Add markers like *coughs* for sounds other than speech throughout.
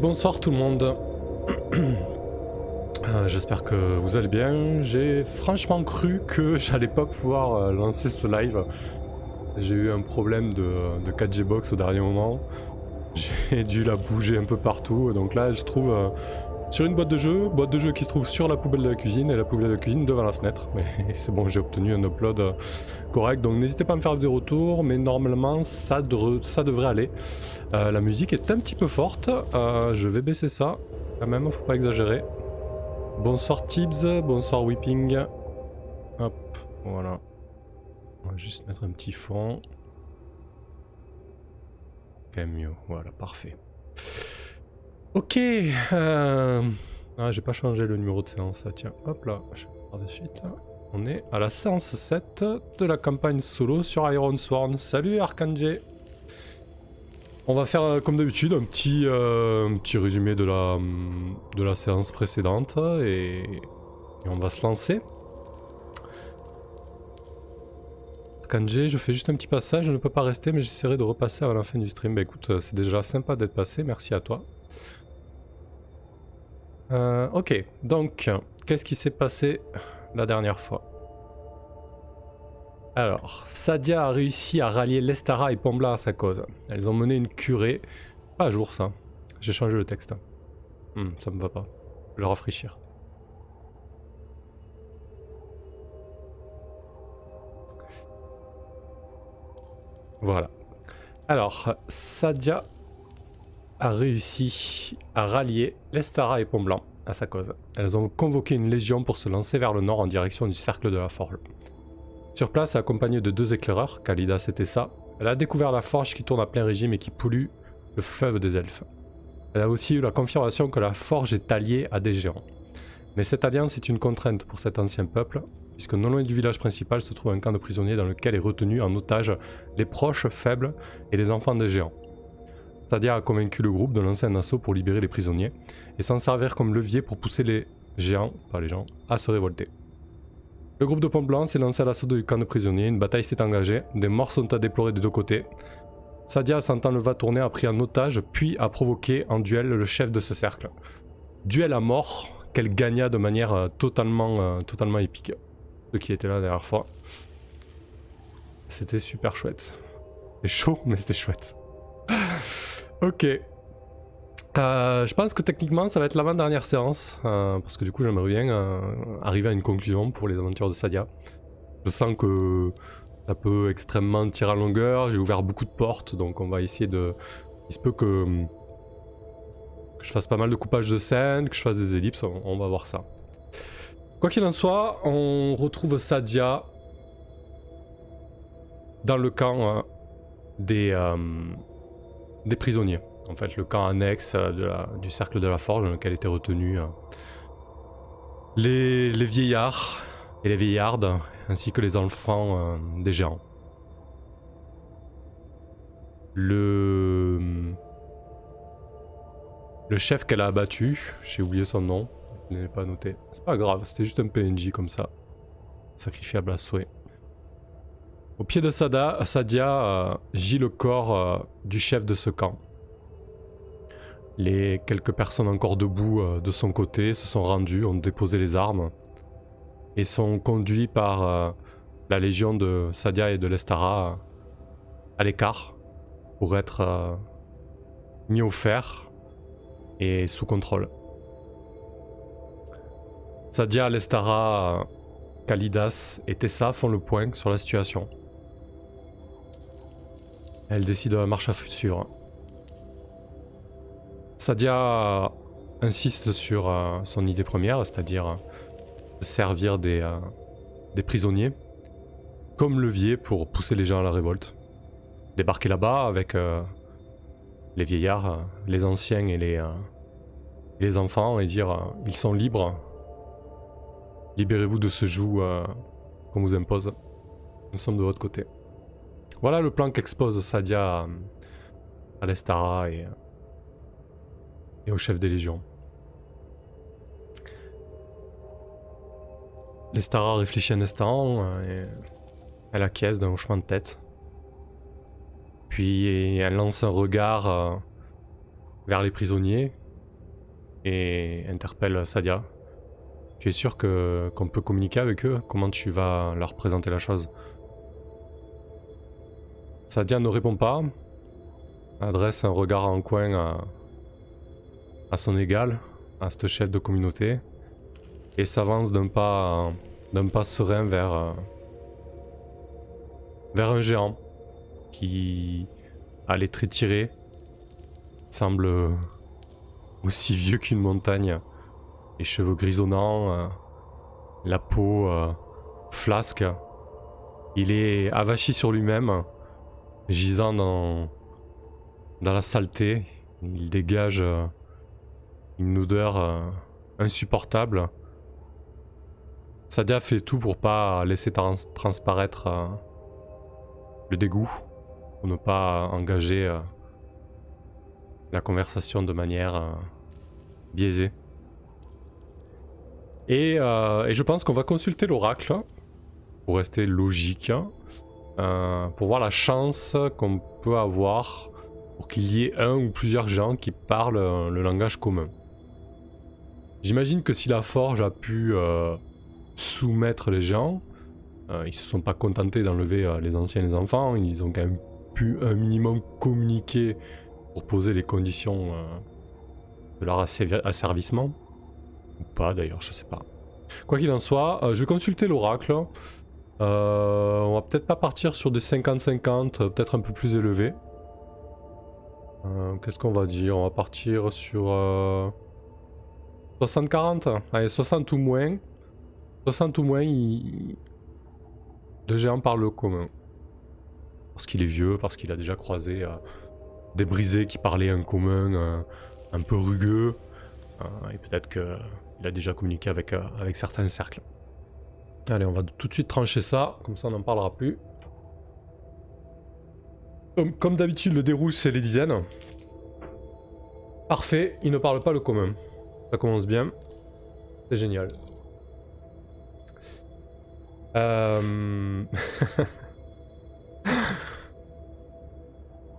Bonsoir tout le monde. *clears throat* Euh, J'espère que vous allez bien. J'ai franchement cru que *laughs* j'allais pas pouvoir euh, lancer ce live. J'ai eu un problème de, de 4G box au dernier moment. *laughs* J'ai dû la bouger un peu partout. Donc là, je trouve euh, sur une boîte de jeu, boîte de jeu qui se trouve sur la poubelle de la cuisine et la poubelle de la cuisine devant la fenêtre. *laughs* Mais c'est bon, j'ai obtenu un upload correct. Donc n'hésitez pas à me faire des retours, mais normalement ça, ça devrait aller. Euh, la musique est un petit peu forte. Euh, je vais baisser ça. Quand même, faut pas exagérer. Bonsoir Tibbs, bonsoir Whipping. Hop, voilà. On va juste mettre un petit fond. Quand mieux, voilà, parfait. Ok. Euh... Ah, j'ai pas changé le numéro de séance, ah, tiens. Hop là, je vais faire de suite. On est à la séance 7 de la campagne solo sur Iron Sworn. Salut Arcangé on va faire euh, comme d'habitude un petit, euh, petit résumé de la, hum, de la séance précédente et, on va se lancer. Kanji, je fais juste un petit passage, je ne peux pas rester mais j'essaierai de repasser avant la fin du stream. Bah écoute, euh, c'est déjà sympa d'être passé, merci à toi. Ok, donc, qu'est-ce qui s'est passé? La dernière fois alors, Sadia a réussi à rallier Lestara et Pombla à sa cause. Elles ont mené une curée. Pas à jour ça. J'ai changé le texte. Hmm, ça me va pas. Le rafraîchir. Voilà. Alors, Sadia a réussi à rallier Lestara et Pomblanc à sa cause. Elles ont convoqué une légion pour se lancer vers le nord en direction du cercle de la forge. Sur place, accompagnée de deux éclaireurs, Kalidas et Tessa, elle a découvert la forge qui tourne à plein régime et qui pollue le fleuve des elfes. Elle a aussi eu la confirmation que la forge est alliée à des géants. Mais cette alliance est une contrainte pour cet ancien peuple, puisque non loin du village principal se trouve un camp de prisonniers dans lequel est retenu en otage les proches, faibles et les enfants des géants. Sadia a convaincu le groupe de lancer un assaut pour libérer les prisonniers et s'en servir comme levier pour pousser les géants, pas les gens, à se révolter. Le groupe de Pont Blanc s'est lancé à l'assaut du camp de prisonniers, une bataille s'est engagée, des morts sont à déplorer des deux côtés. Sadia, sentant le va tourner, a pris en otage, puis a provoqué en duel le chef de ce cercle. Duel à mort qu'elle gagna de manière euh, totalement, euh, totalement épique. Ceux qui étaient là la dernière fois. C'était super chouette. C'était chaud, mais c'était chouette. Ok. Euh, je pense que techniquement ça va être l'avant-dernière séance, euh, parce que du coup j'aimerais bien euh, arriver à une conclusion pour les aventures de Sadia. Je sens que ça peut extrêmement tirer à longueur, j'ai ouvert beaucoup de portes, donc on va essayer de... Il se peut que, que je fasse pas mal de coupage de scène, que je fasse des ellipses, on, va voir ça. Quoi qu'il en soit, on retrouve Sadia dans le camp des, des prisonniers en fait le camp annexe euh, du cercle de la forge dans lequel étaient retenus euh, les, vieillards et les vieillardes ainsi que les enfants euh, des géants. Le le chef qu'elle a abattu, j'ai oublié son nom, je ne l'ai pas noté. C'est pas grave, c'était juste un PNJ comme ça, sacrifiable à souhait. Au pied de Sada, Sadia euh, gît le corps euh, du chef de ce camp. Les quelques personnes encore debout euh, de son côté se sont rendues, ont déposé les armes et sont conduits par la légion de Sadia et de Lestara à l'écart pour être mis au fer et sous contrôle. Sadia, Lestara, Kalidas et Tessa font le point sur la situation. Elles décident de la marche à suivre. Sadia insiste sur euh, son idée première, c'est-à-dire euh, se servir des, euh, des prisonniers comme levier pour pousser les gens à la révolte. Débarquer là-bas avec les vieillards, les anciens et les, les enfants et dire ils sont libres. Libérez-vous de ce joug qu'on vous impose. Nous sommes de votre côté. Voilà le plan qu'expose Sadia à, à l'Estara et, et au chef des légions. L'Estara réfléchit un instant euh, et elle acquiesce d'un hochement de tête. Puis elle lance un regard euh, vers les prisonniers et interpelle Sadia. Tu es sûr que qu'on peut communiquer avec eux? Comment tu vas leur présenter la chose? Sadia ne répond pas, adresse un regard en coin à, son égal, à ce chef de communauté, et s'avance d'un pas, d'un pas serein vers, vers un géant qui a les traits tirés, semble aussi vieux qu'une montagne, les cheveux grisonnants, euh, la peau euh, flasque. Il est avachi sur lui-même, gisant dans, dans la saleté. Il dégage euh, une odeur insupportable. Sadia fait tout pour pas laisser transparaître le dégoût, pour ne pas engager la conversation de manière biaisée. Euh, et, je pense qu'on va consulter l'oracle, pour rester logique, euh, pour voir la chance qu'on peut avoir pour qu'il y ait un ou plusieurs gens qui parlent le langage commun. J'imagine que si la forge a pu euh, soumettre les gens, ils se sont pas contentés d'enlever les anciens et les enfants, ils ont quand même pu un minimum communiquer pour poser les conditions de leur asservissement. Ou pas d'ailleurs, je sais pas. Quoi qu'il en soit, euh, je vais consulter l'oracle. Euh, on va peut-être pas partir sur des 50-50, euh, peut-être un peu plus élevé. Qu'est-ce qu'on va dire? On va partir sur 60-40 Allez, 60 ou moins. 60 ou moins, il... de géants par le commun. Parce qu'il est vieux, parce qu'il a déjà croisé des brisés qui parlaient un commun un peu rugueux. et peut-être que il a déjà communiqué euh, avec certains cercles. Allez, on va tout de suite trancher ça, comme ça on n'en parlera plus. Comme, d'habitude, le déroule c'est les dizaines. Parfait, il ne parle pas le commun. Ça commence bien. C'est génial. Euh... *laughs*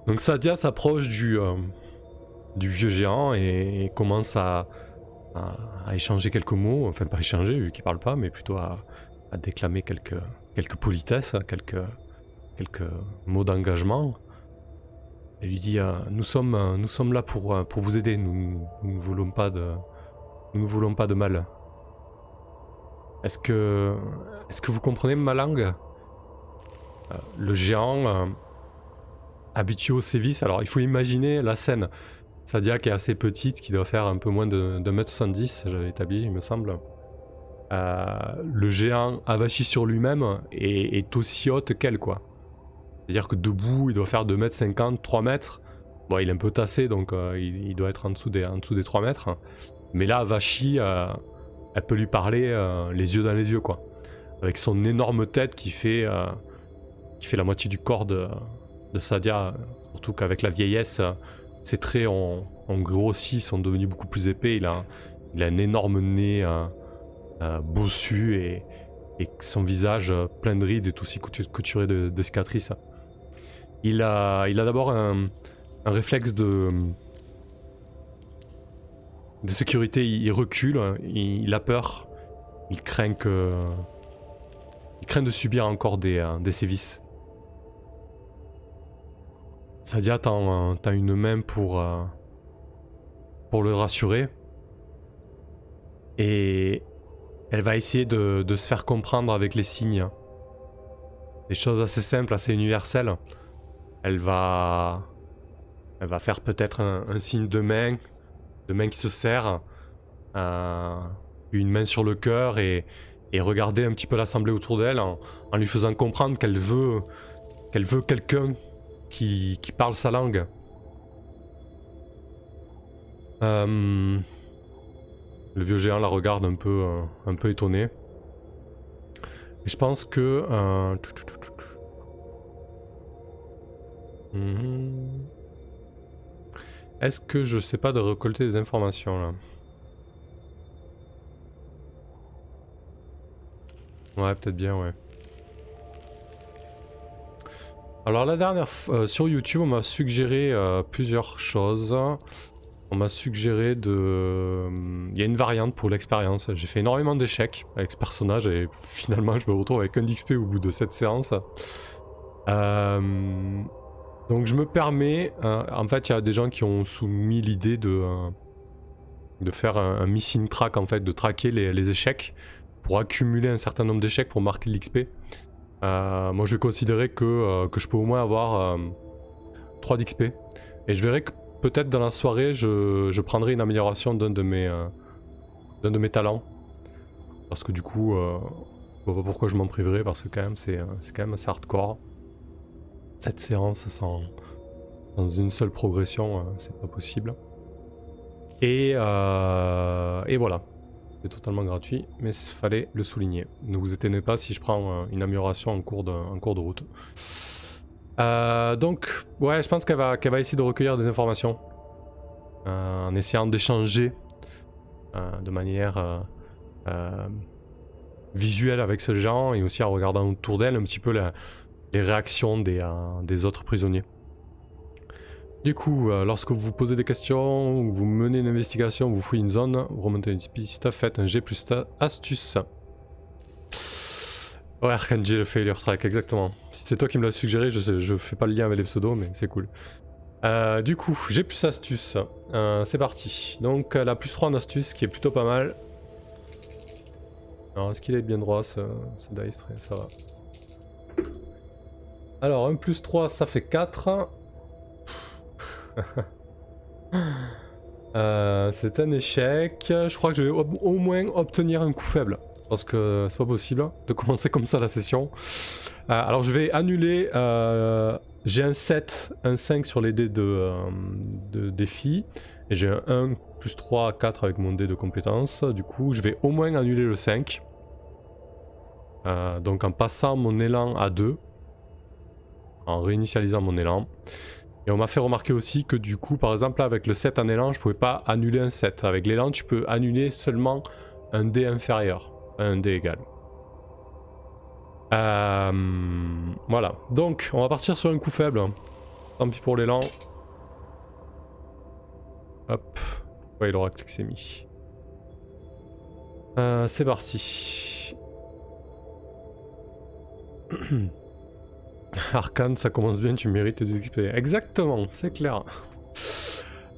Donc Sadia s'approche du, euh, du vieux géant et commence à, à, échanger quelques mots, enfin pas échanger vu qu'il parle pas, mais plutôt à, déclamer quelques, quelques politesses, quelques, quelques mots d'engagement. Elle lui dit euh, nous, sommes, nous sommes là pour, euh, pour vous aider, nous, nous ne voulons pas de, nous voulons pas de mal. Est-ce que, est-ce que vous comprenez ma langue? Euh, Le géant habitué au sévice, alors il faut imaginer la scène. Sadia qui est assez petite, qui doit faire un peu moins de 2m70, j'avais établi, il me semble. Euh, le géant avachi sur lui-même est, aussi haute qu'elle, quoi. C'est-à-dire que debout, il doit faire 2m50, 3 mètres. Bon, il est un peu tassé, donc euh, il, doit être en dessous des, en dessous des 3 mètres. Mais là, Avachi, euh, elle peut lui parler les yeux dans les yeux, quoi. Avec son énorme tête qui fait, qui fait la moitié du corps de, Sadia. Surtout qu'avec la vieillesse, ses traits ont, grossi, sont devenus beaucoup plus épais. Il a, un énorme nez euh, bossu et, son visage euh, plein de rides est aussi couturé de, cicatrices. Il a, il a d'abord un, réflexe de, de sécurité. Il recule, il, a peur, il craint que, il craint de subir encore des, des sévices. Sadia, t'as une main pour, euh, pour le rassurer. Et elle va essayer de, se faire comprendre avec les signes. Des choses assez simples, assez universelles. Elle va, elle va faire peut-être un, signe de main, de main qui se serre, euh, une main sur le cœur et, regarder un petit peu l'assemblée autour d'elle en, lui faisant comprendre qu'elle veut, qu'elle veut quelqu'un qui, parle sa langue. Euh, le vieux géant la regarde un peu, euh, un peu étonné. Et je pense que... Euh, mhm. Est-ce que je sais pas de récolter des informations là? Ouais, peut-être bien, ouais. Alors la dernière euh, sur YouTube, on m'a suggéré euh, plusieurs choses. On m'a suggéré de. Il y a une variante pour l'expérience. J'ai fait énormément d'échecs avec ce personnage et finalement je me retrouve avec un XP au bout de cette séance. Euh, donc je me permets. euh, En fait, il y a des gens qui ont soumis l'idée de, euh, de faire un, missing track, en fait, de traquer les, échecs pour accumuler un certain nombre d'échecs pour marquer l'XP. Euh, moi je vais considérer que, euh, que je peux au moins avoir euh, 3 d'XP. Et je verrai que peut-être dans la soirée, je, prendrai une amélioration d'un de mes euh, d'un de mes talents. Parce que du coup, euh, je vois pas pourquoi je m'en priverais, parce que quand même, c'est euh, c'est quand même assez hardcore. Cette séance sans, une seule progression, euh, c'est pas possible. Et, voilà. C'est totalement gratuit, mais il fallait le souligner. Ne vous étonnez pas si je prends une amélioration en cours de route. Euh, donc, ouais, je pense qu'elle va, qu'elle va essayer de recueillir des informations. euh, en essayant d'échanger euh, de manière visuelle avec ce gens et aussi en regardant autour d'elle un petit peu les réactions des, des autres prisonniers. Du coup, lorsque vous posez des questions, ou vous menez une investigation, vous fouillez une zone, vous remontez une piste, faites un G plus astuce. Ouais, Arkanji le failure track, exactement. Si c'est toi qui me l'as suggéré, je, je fais pas le lien avec les pseudos, mais c'est cool. Euh, du coup, j'ai plus astuce. Euh, c'est parti. Donc, elle a plus 3 en astuce, qui est plutôt pas mal. Alors, est-ce qu'il est bien droit ce, ce dice Ça va. Alors, 1 plus 3, ça fait 4. *laughs* Euh, c'est un échec. Je crois que je vais au moins obtenir un coup faible. Parce que c'est pas possible de commencer comme ça la session. Euh, alors je vais annuler. euh, j'ai un 7, un 5 sur les dés de, euh, défi. Et j'ai un 1 plus 3, 4 avec mon dé de compétence. Du coup, je vais au moins annuler le 5. Euh, donc en passant mon élan à 2. En réinitialisant mon élan. Et on m'a fait remarquer aussi que du coup, par exemple, avec le 7 en élan, je pouvais pas annuler un 7. Avec l'élan, tu peux annuler seulement un dé inférieur, un dé égal. Euh, voilà. Donc, on va partir sur un coup faible. Tant pis pour l'élan. Hop. Il aura c'est mis. Euh, c'est parti. *coughs* Arcane, ça commence bien, tu mérites tes XP. Exactement, c'est clair.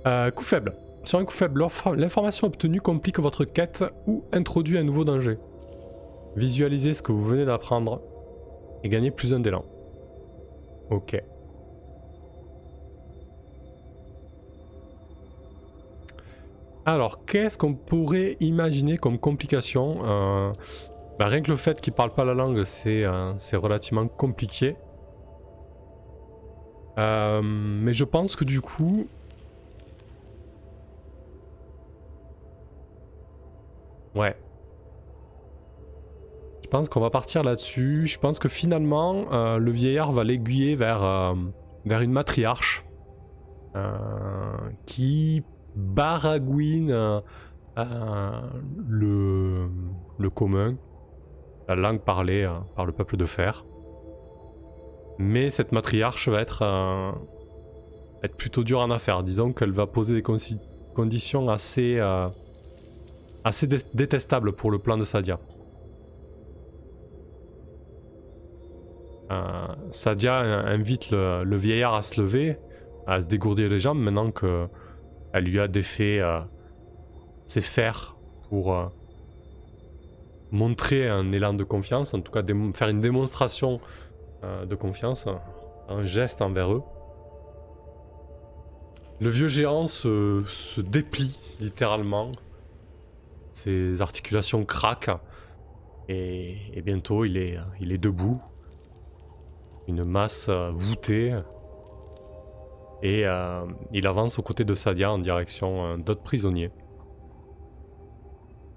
Euh, coup faible. Sur un coup faible, l'infor- l'information obtenue complique votre quête ou introduit un nouveau danger. Visualisez ce que vous venez d'apprendre et gagnez plus un d'élan. Ok. Alors, qu'est-ce qu'on pourrait imaginer comme complication Euh, bah, Rien que le fait qu'il parle pas la langue, c'est euh, relativement compliqué. Euh, mais je pense que du coup. Ouais. Je pense qu'on va partir là-dessus. Je pense que finalement, euh, le vieillard va l'aiguiller vers, euh, vers une matriarche euh, qui baragouine le, le commun, la langue parlée par le peuple de fer. Mais cette matriarche va être, être plutôt dure en affaire. Disons qu'elle va poser des conditions assez, assez dé- détestables pour le plan de Sadia. Sadia euh, invite le, vieillard à se lever, à se dégourdir les jambes maintenant que elle lui a défait euh, ses fers pour euh, montrer un élan de confiance, en tout cas faire une démonstration euh, de confiance, un geste envers eux. Le vieux géant se, déplie littéralement, ses articulations craquent. Et, bientôt il est debout, une masse euh, voûtée et euh, il avance aux côtés de Sadia en direction euh, d'autres prisonniers.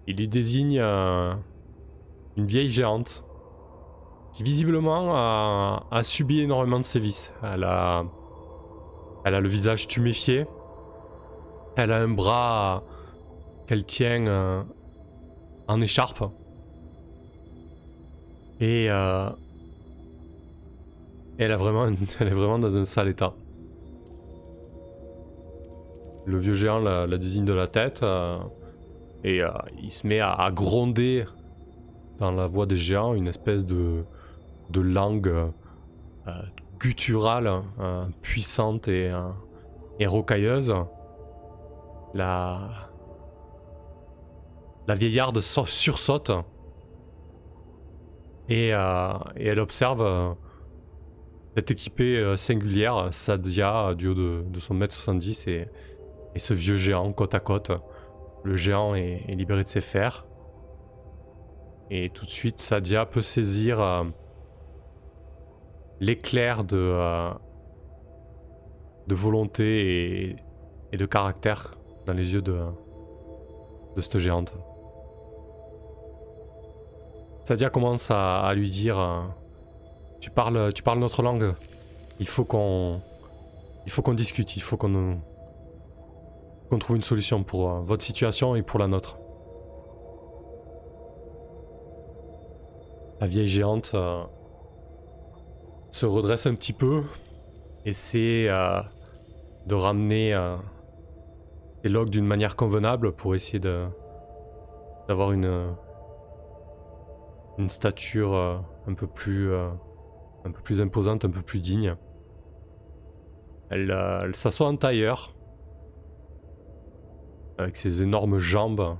Il y désigne une vieille géante qui visiblement a, subi énormément de sévices. Elle a, elle a le visage tuméfié, elle a un bras qu'elle tient en écharpe et euh, *laughs* elle, est vraiment dans un sale état. Le vieux géant la, désigne de la tête euh, et euh, il se met à, gronder dans la voix des géants une espèce de, de langue gutturale, puissante et, et rocailleuse. La, la vieillarde sursaute et, et elle observe cette équipée euh, singulière, Sadia, du haut de, son mètre 70 et, et, ce vieux géant côte à côte. Le géant est, libéré de ses fers. Et tout de suite, Sadia peut saisir euh, l'éclair de, euh, de volonté et, de caractère dans les yeux de, de cette géante. Sadia commence à lui dire tu parles, tu parles notre langue. Il faut qu'on, il faut qu'on discute. Il faut qu'on, qu'on trouve une solution pour euh, votre situation et pour la nôtre. La vieille géante euh, se redresse un petit peu, essaie euh, de ramener les logs d'une manière convenable pour essayer de d'avoir une une stature un peu plus un peu plus imposante, un peu plus digne. Elle, euh, s'assoit en tailleur, avec ses énormes jambes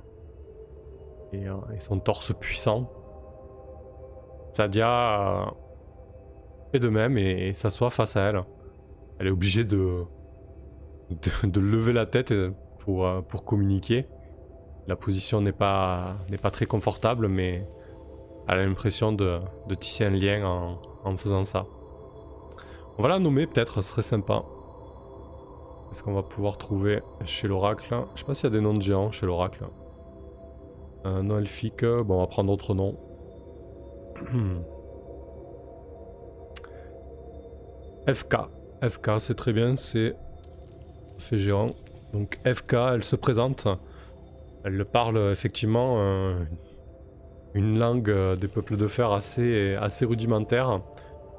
et, euh, son torse puissant. Sadia euh, fait de même et, s'assoit face à elle. Elle est obligée de, de, lever la tête pour, communiquer. La position n'est pas, pas très confortable, mais elle a l'impression de tisser un lien en, en faisant ça. On va la nommer peut-être, ce serait sympa. Est-ce qu'on va pouvoir trouver chez l'oracle? Je sais pas s'il y a des noms de géants chez l'oracle. Un nom elfique, bon on va prendre d'autres noms. *clears throat* FK. FK c'est très bien, c'est fait géant. Donc FK, elle se présente. Elle parle effectivement euh, une langue euh, des peuples de fer assez, rudimentaire.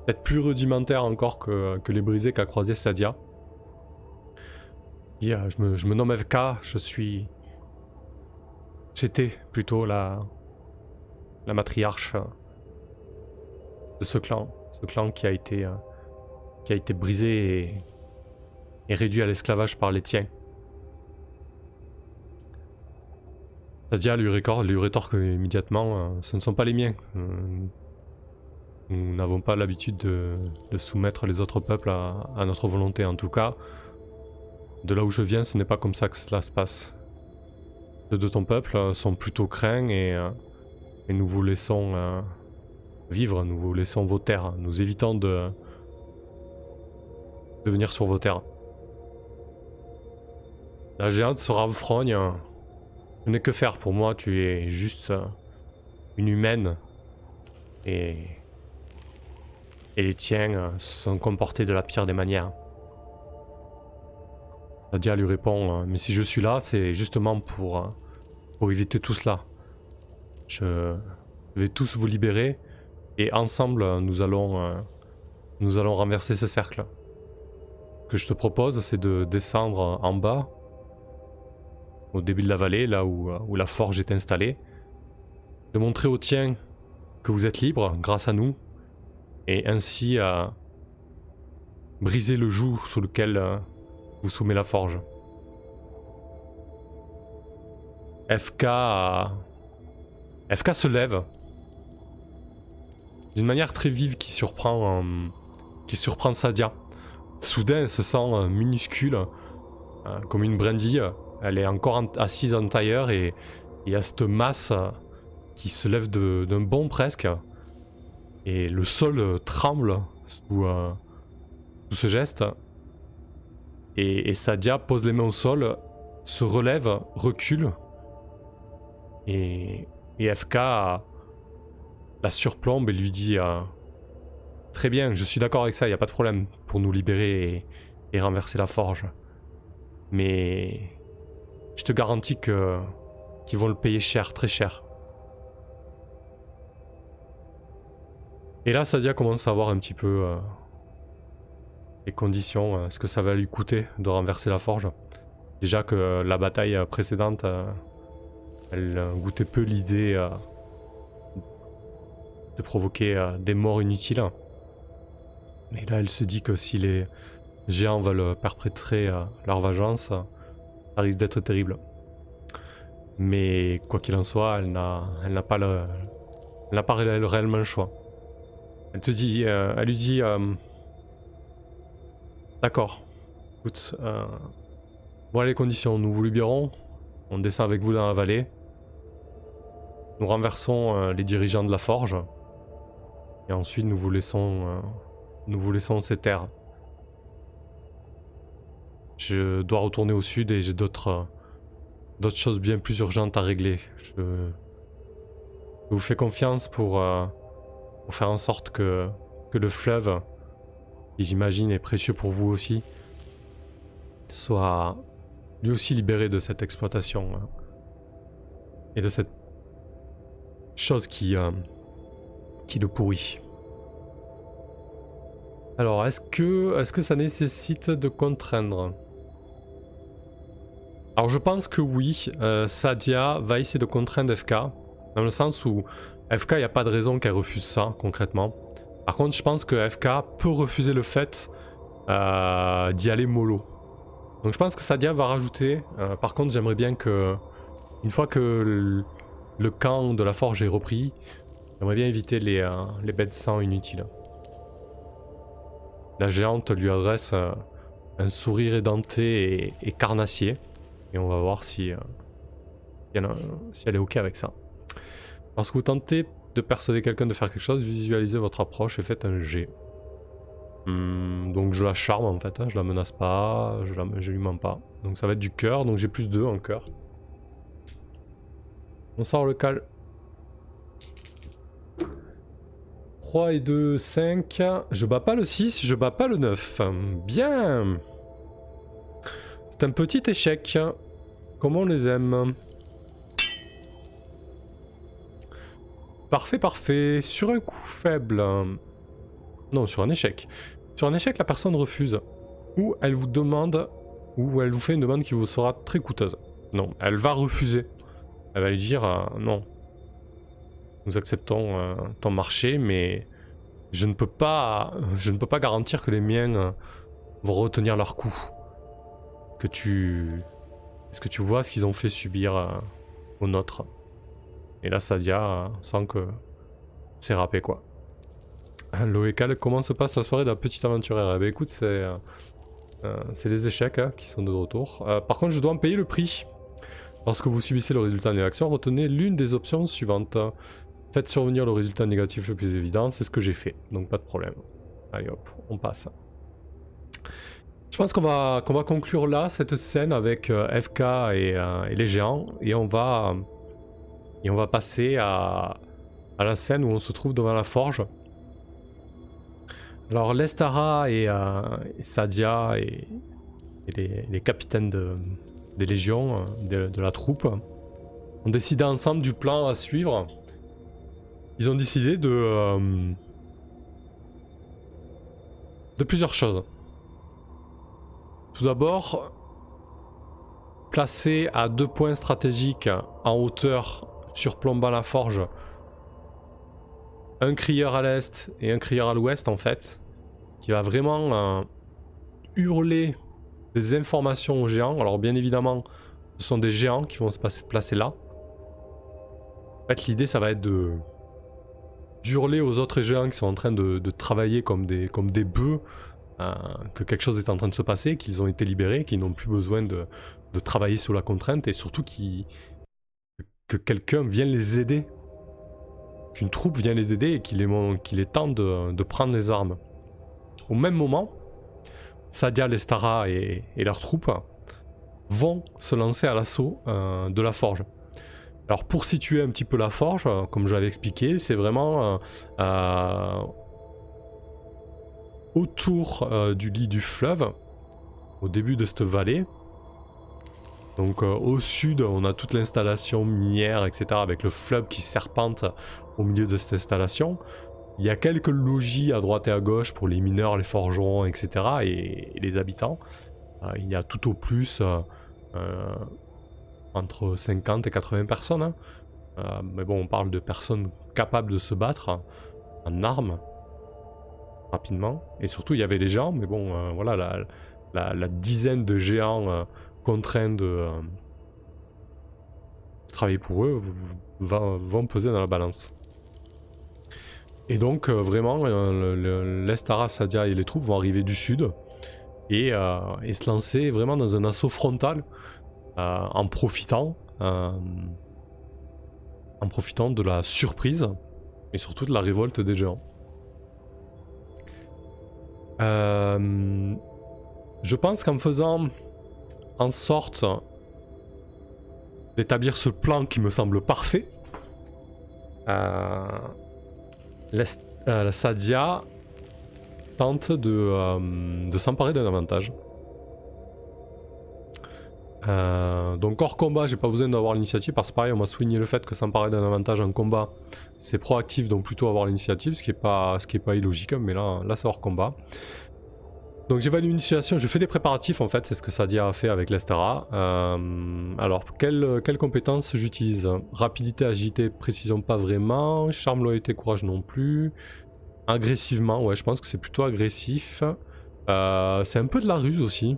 Peut-être plus rudimentaire encore que, les brisés qu'a croisé Sadia. Euh, je, me, je me nomme FK, je suis. J'étais plutôt la. la matriarche euh, de ce clan. Ce clan qui a été. brisé et réduit à l'esclavage par les tiens. Sadia lui, lui rétorque immédiatement euh, Ce ne sont pas les miens. Euh, nous n'avons pas l'habitude de, soumettre les autres peuples à, notre volonté. En tout cas, de là où je viens, ce n'est pas comme ça que cela se passe. Ceux de ton peuple sont plutôt craints et, euh, nous vous laissons vivre, nous vous laissons vos terres. Nous évitons de, de venir sur vos terres. La géante se ravfrogne je n'ai que faire pour moi, tu es juste euh, une humaine. Et. Et les tiens euh, sont comportés de la pire des manières. Nadia lui répond euh, Mais si je suis là, c'est justement pour, pour éviter tout cela. Je vais tous vous libérer et ensemble nous allons, nous allons renverser ce cercle. Ce que je te propose, c'est de descendre en bas au début de la vallée, là où, euh, où la forge est installée, de montrer aux tiens que vous êtes libre grâce à nous, et ainsi à briser le joug sur lequel euh, vous soumet la forge. FK, FK se lève d'une manière très vive qui surprend, euh, qui surprend Sadia. Soudain, elle se sent minuscule, comme une brindille, elle est encore assise en tailleur et il y a cette masse qui se lève d'un bond presque. Et le sol tremble euh, sous, ce geste. Et, Sadia pose les mains au sol, se relève, recule. Et, FK la surplombe et lui dit euh, Très bien, je suis d'accord avec ça, il n'y a pas de problème pour nous libérer et renverser la forge. Mais je te garantis que qu'ils vont le payer cher, très cher. Et là, Sadia commence à voir un petit peu euh, les conditions, euh, ce que ça va lui coûter de renverser la forge. Déjà que la bataille précédente, elle goûtait peu l'idée de provoquer des morts inutiles. Mais là, elle se dit que si les géants veulent perpétrer leur vengeance, ça risque d'être terrible. Mais quoi qu'il en soit, elle n'a, pas le, n'a pas réellement le choix. Elle te dit, euh, elle lui dit, euh, d'accord. Écoute, euh, voilà les conditions. Nous vous libérons. On descend avec vous dans la vallée. Nous renversons les dirigeants de la forge. Et ensuite, nous vous laissons, nous vous laissons ces terres. Je dois retourner au sud et j'ai d'autres d'autres choses bien plus urgentes à régler. Je, vous fais confiance pour, euh, pour, faire en sorte que, que le fleuve, qui j'imagine est précieux pour vous aussi, soit lui aussi libéré de cette exploitation hein, et de cette chose qui, euh, qui le pourrit. Alors, est-ce que, est -ce que ça nécessite de contraindre? Alors je pense que oui, euh, Sadia va essayer de contraindre FK, dans le sens où FK, il n'y a pas de raison qu'elle refuse ça, concrètement. Par contre, je pense que FK peut refuser le fait euh, d'y aller mollo. Donc je pense que Sadia va rajouter. Euh, par contre, j'aimerais bien que, une fois que le, camp de la forge est repris, j'aimerais bien éviter les, les bêtes sang inutiles. La géante lui adresse un sourire édenté et carnassier. Et on va voir si, euh, si elle est ok avec ça. Lorsque vous tentez de persuader quelqu'un de faire quelque chose, visualisez votre approche et faites un G. Hmm, donc je la charme en fait, hein, je la menace pas, je, la, lui mens pas. Donc ça va être du cœur, donc j'ai plus 2 en cœur. On sort le cal. 3 et 2, 5. Je bats pas le 6, je bats pas le 9. Bien c'est un petit échec. Comment on les aime Parfait, parfait. Sur un coup faible. Non, sur un échec. Sur un échec, la personne refuse. Ou elle vous demande, ou elle vous fait une demande qui vous sera très coûteuse. Non, elle va refuser. Elle va lui dire euh, non. Nous acceptons euh, ton marché, mais je ne peux pas, je ne peux pas garantir que les miens vont retenir leur coup que tu... Est-ce que tu vois ce qu'ils ont fait subir euh, aux nôtres? Et là, Sadia euh, sent que c'est râpé, quoi. Loécal, comment se passe la soirée d'un petit aventurière? Eh ben écoute, c'est... Euh, c'est les échecs hein, qui sont de retour. par contre, je dois en payer le prix. Lorsque vous subissez le résultat d'une action, retenez l'une des options suivantes. Faites survenir le résultat négatif le plus évident, c'est ce que j'ai fait, donc pas de problème. Allez hop, on passe. Je pense qu'on va, va conclure là cette scène avec euh, FK euh, et, les géants et on va, et on va passer à, à la scène où on se trouve devant la forge. Alors Lestara et, euh, Sadia et, les, capitaines de, des légions, de, de, la troupe, ont décidé ensemble du plan à suivre. Ils ont décidé de, de plusieurs choses. Tout d'abord, placer à deux points stratégiques en hauteur surplombant la forge un crieur à l'est et un crieur à l'ouest en fait, qui va vraiment euh, hurler des informations aux géants. Alors bien évidemment, ce sont des géants qui vont se placer là. En fait, l'idée, ça va être de d'hurler aux autres géants qui sont en train de, travailler comme des, comme des bœufs euh, que quelque chose est en train de se passer, qu'ils ont été libérés, qu'ils n'ont plus besoin de, travailler sous la contrainte et surtout que quelqu'un vienne les aider. Qu'une troupe vienne les aider et qu'il est, temps de, prendre les armes. Au même moment, Sadia, Lestara et, et leurs troupes vont se lancer à l'assaut euh, de la forge. Alors pour situer un petit peu la forge, comme je l'avais expliqué, c'est vraiment euh, autour euh, du lit du fleuve, au début de cette vallée. Donc euh, au sud, on a toute l'installation minière, etc., avec le fleuve qui serpente au milieu de cette installation. Il y a quelques logis à droite et à gauche pour les mineurs, les forgerons, etc., et, les habitants. Euh, il y a tout au plus entre 50 et 80 personnes. Hein. mais bon, on parle de personnes capables de se battre en armes rapidement. Et surtout, il y avait des gens, mais bon, voilà, la, dizaine de géants contraints de travailler pour eux vont peser dans la balance. Et donc, euh, vraiment, euh, l'Estara, Sadia et les troupes vont arriver du sud et, euh, se lancer vraiment dans un assaut frontal en profitant. en profitant de la surprise et surtout de la révolte des géants. Je pense qu'en faisant en sorte d'établir ce plan qui me semble parfait, la Sadia tente de, euh, de s'emparer d'un avantage. Euh, donc hors combat, j'ai pas besoin d'avoir l'initiative parce que pareil, on m'a souligné le fait que s'emparer d'un avantage en combat, c'est proactif, donc plutôt avoir l'initiative, ce qui est pas, ce qui est pas illogique, mais là, là c'est hors combat. Donc j'évalue une situation, je fais des préparatifs en fait, c'est ce que Sadia a fait avec l'Estera. Euh, alors, quelles quelle compétences j'utilise? Rapidité, agilité, précision pas vraiment. Charme, loyauté, courage non plus. Agressivement, ouais, je pense que c'est plutôt agressif. Euh, c'est un peu de la ruse aussi.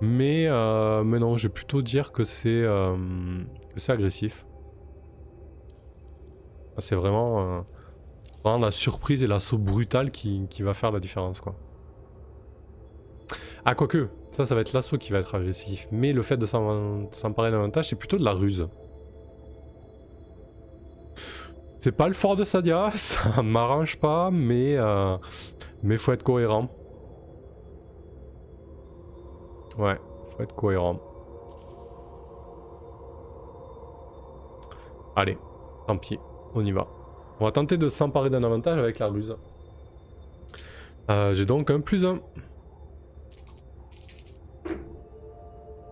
Mais, euh, mais non, je vais plutôt dire que c'est agressif. C'est vraiment la surprise et l'assaut brutal qui, va faire la différence, quoi. Ah, quoique, ça, ça va être l'assaut qui va être agressif. Mais le fait de s'emparer davantage, c'est plutôt de la ruse. C'est pas le fort de Sadia, *laughs* ça m'arrange pas, mais, euh, mais faut être cohérent. Ouais, faut être cohérent. Allez, tant pis, on y va. On va tenter de s'emparer d'un avantage avec la ruse. Euh, j'ai donc un plus un.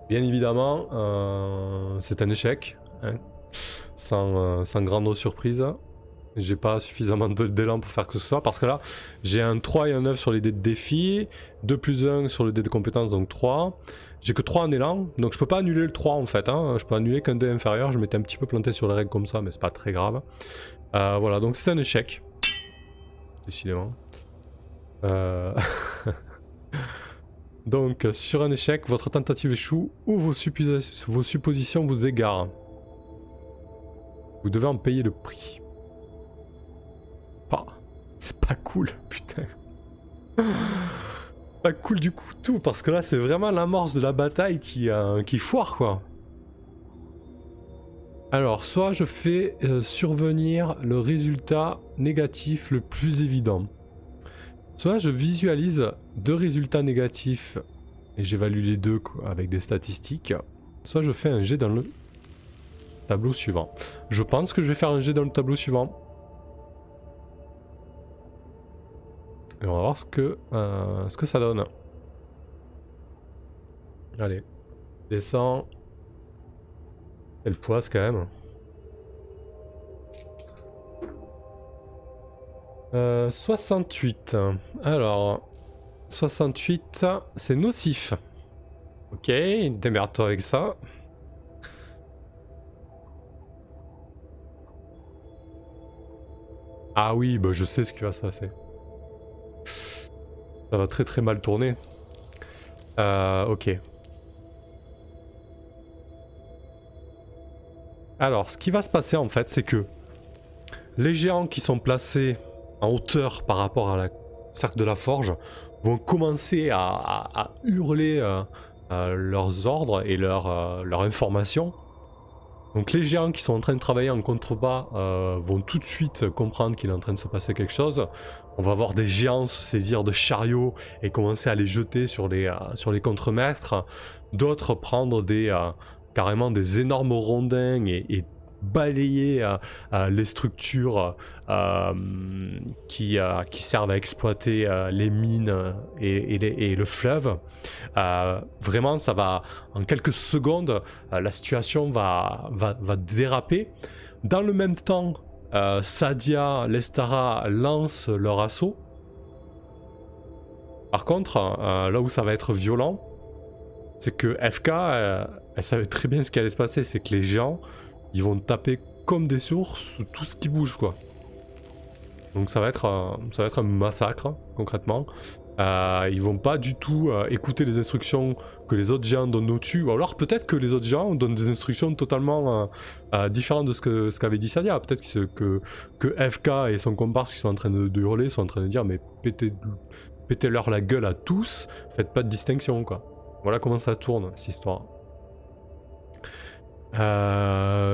Bien évidemment, euh, c'est un échec. Hein. euh, sans, grande surprise. J'ai pas suffisamment d'élan pour faire que ce soit. Parce que là, j'ai un 3 et un 9 sur les dés de défi. 2 plus 1 sur le dé de compétence, donc 3. J'ai que 3 en élan, donc je peux pas annuler le 3 en fait. Hein. Je peux annuler qu'un dé inférieur. Je m'étais un petit peu planté sur les règles comme ça, mais c'est pas très grave. Euh, voilà, donc c'est un échec. Décidément. Euh, *laughs* donc, sur un échec, votre tentative échoue ou vos, vos suppositions vous égarent. Vous devez en payer le prix. C'est pas cool, *laughs* putain. pas cool du coup tout, parce que là c'est vraiment l'amorce de la bataille qui, euh, qui foire quoi. Alors, soit je fais euh, survenir le résultat négatif le plus évident. Soit je visualise deux résultats négatifs et j'évalue les deux avec des statistiques. Soit je fais un jet dans le tableau suivant. Je pense que je vais faire un jet dans le tableau suivant. Et on va voir ce que, euh, ce que ça donne. Allez, descend. Elle poisse quand même. Euh, 68. Alors, 68, c'est nocif. Ok, démerde-toi avec ça. Ah oui, bah je sais ce qui va se passer. Ça va très très mal tourner. Euh, ok. Alors, ce qui va se passer en fait, c'est que les géants qui sont placés en hauteur par rapport à la cercle de la forge vont commencer à, hurler euh, euh, leurs ordres et leurs informations. Donc les géants qui sont en train de travailler en contrebas vont tout de suite comprendre qu'il est en train de se passer quelque chose. On va voir des géants se saisir de chariots et commencer à les jeter sur les, sur les. D'autres prendre des, carrément des énormes rondins et, balayer euh, euh, les structures euh, qui, qui, servent à exploiter les mines et, le fleuve. vraiment, ça va, en quelques secondes, la situation va, va, déraper. Dans le même temps, Sadia, Lestara lancent leur assaut. Par contre, là où ça va être violent, c'est que FK, elle savait très bien ce qui allait se passer, c'est que les gens, ils vont taper comme des sources tout ce qui bouge, quoi. Donc ça va être, ça va être un massacre, concrètement. Euh, ils vont pas du tout euh, écouter les instructions que les autres géants donnent au-dessus. Ou alors peut-être que les autres géants donnent des instructions totalement euh, différentes de ce que ce qu'avait dit Sadia. Peut-être que, que, FK et son comparse qui sont en train de, hurler sont en train de dire mais pétez, pétez leur la gueule à tous, faites pas de distinction quoi. Voilà comment ça tourne cette histoire.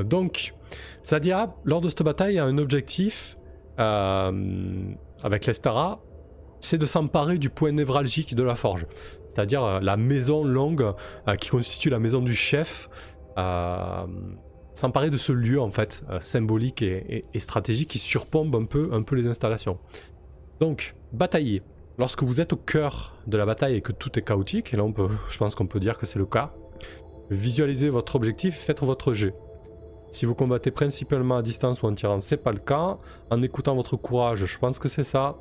donc Sadia, lors de cette bataille, a un objectif avec l'Estara c'est de s'emparer du point névralgique de la forge, c'est-à-dire euh, la maison longue euh, qui constitue la maison du chef, euh, s'emparer de ce lieu en fait symbolique et, stratégique qui surplombe un peu, les installations. Donc, batailler. Lorsque vous êtes au cœur de la bataille et que tout est chaotique, et là je pense qu'on peut dire que c'est le cas, visualisez votre objectif, faites votre jet. Si vous combattez principalement à distance ou en tirant, c'est pas le cas. En écoutant votre courage, je pense que c'est ça.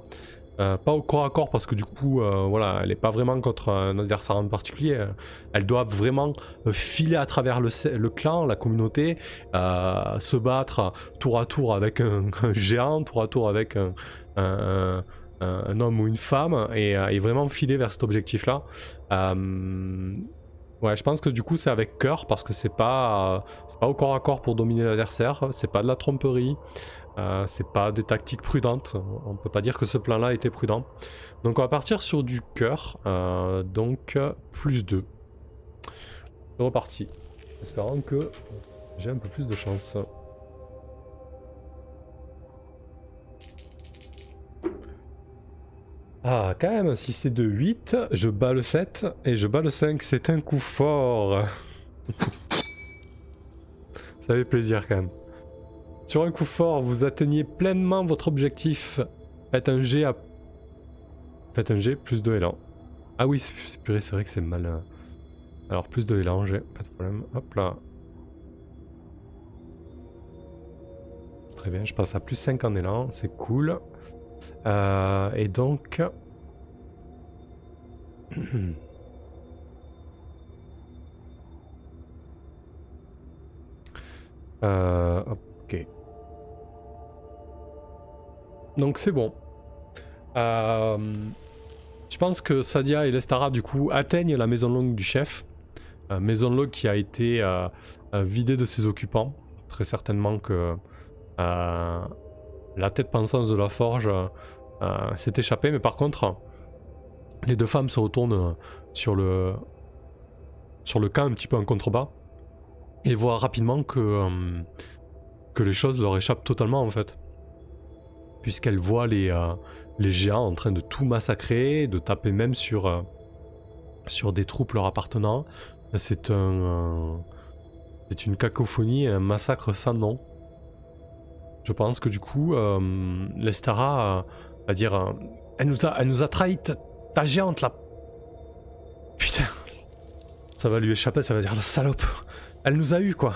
Euh, pas au corps à corps parce que du coup, euh, voilà, elle n'est pas vraiment contre un adversaire en particulier. Elle doit vraiment filer à travers le, clan, la communauté, euh, se battre tour à tour avec un, *laughs* géant, tour à tour avec un, homme ou une femme, et, vraiment filer vers cet objectif-là. Je pense que du coup c'est avec cœur parce que c'est pas, pas au corps à corps pour dominer l'adversaire, c'est pas de la tromperie, euh, c'est pas des tactiques prudentes. On peut pas dire que ce plan-là était prudent. Donc on va partir sur du cœur. Euh, donc plus 2. C'est reparti. Espérant que j'ai un peu plus de chance. Ah, quand même, si c'est de 8, je bats le 7 et je bats le 5. C'est un coup fort. *laughs* Ça fait plaisir quand même. Sur un coup fort, vous atteignez pleinement votre objectif. Faites un G à... Faites un G, plus de élan. Ah oui, c'est vrai que c'est mal. Euh. Alors plus de élan, j'ai pas de problème. Hop là. Très bien, je passe à plus 5 en élan, c'est cool. Euh, et donc... *clears throat* euh, Donc c'est bon. Euh, je pense que Sadia et Lestara du coup atteignent la maison longue du chef. Euh, maison longue qui a été euh, vidée de ses occupants. Très certainement que la tête pensante de la forge s'est échappée. Mais par contre, les deux femmes se retournent sur le, sur camp un petit peu en contrebas. Et voient rapidement que les choses leur échappent totalement en fait puisqu'elle voit les, euh, les géants en train de tout massacrer, de taper même sur, euh, des troupes leur appartenant. C'est un, euh, une cacophonie, un massacre sans nom. Je pense que du coup, l'Estara va dire, elle nous a, elle trahi ta, géante là. Putain, ça va lui échapper, ça va dire la salope. Elle nous a eu quoi.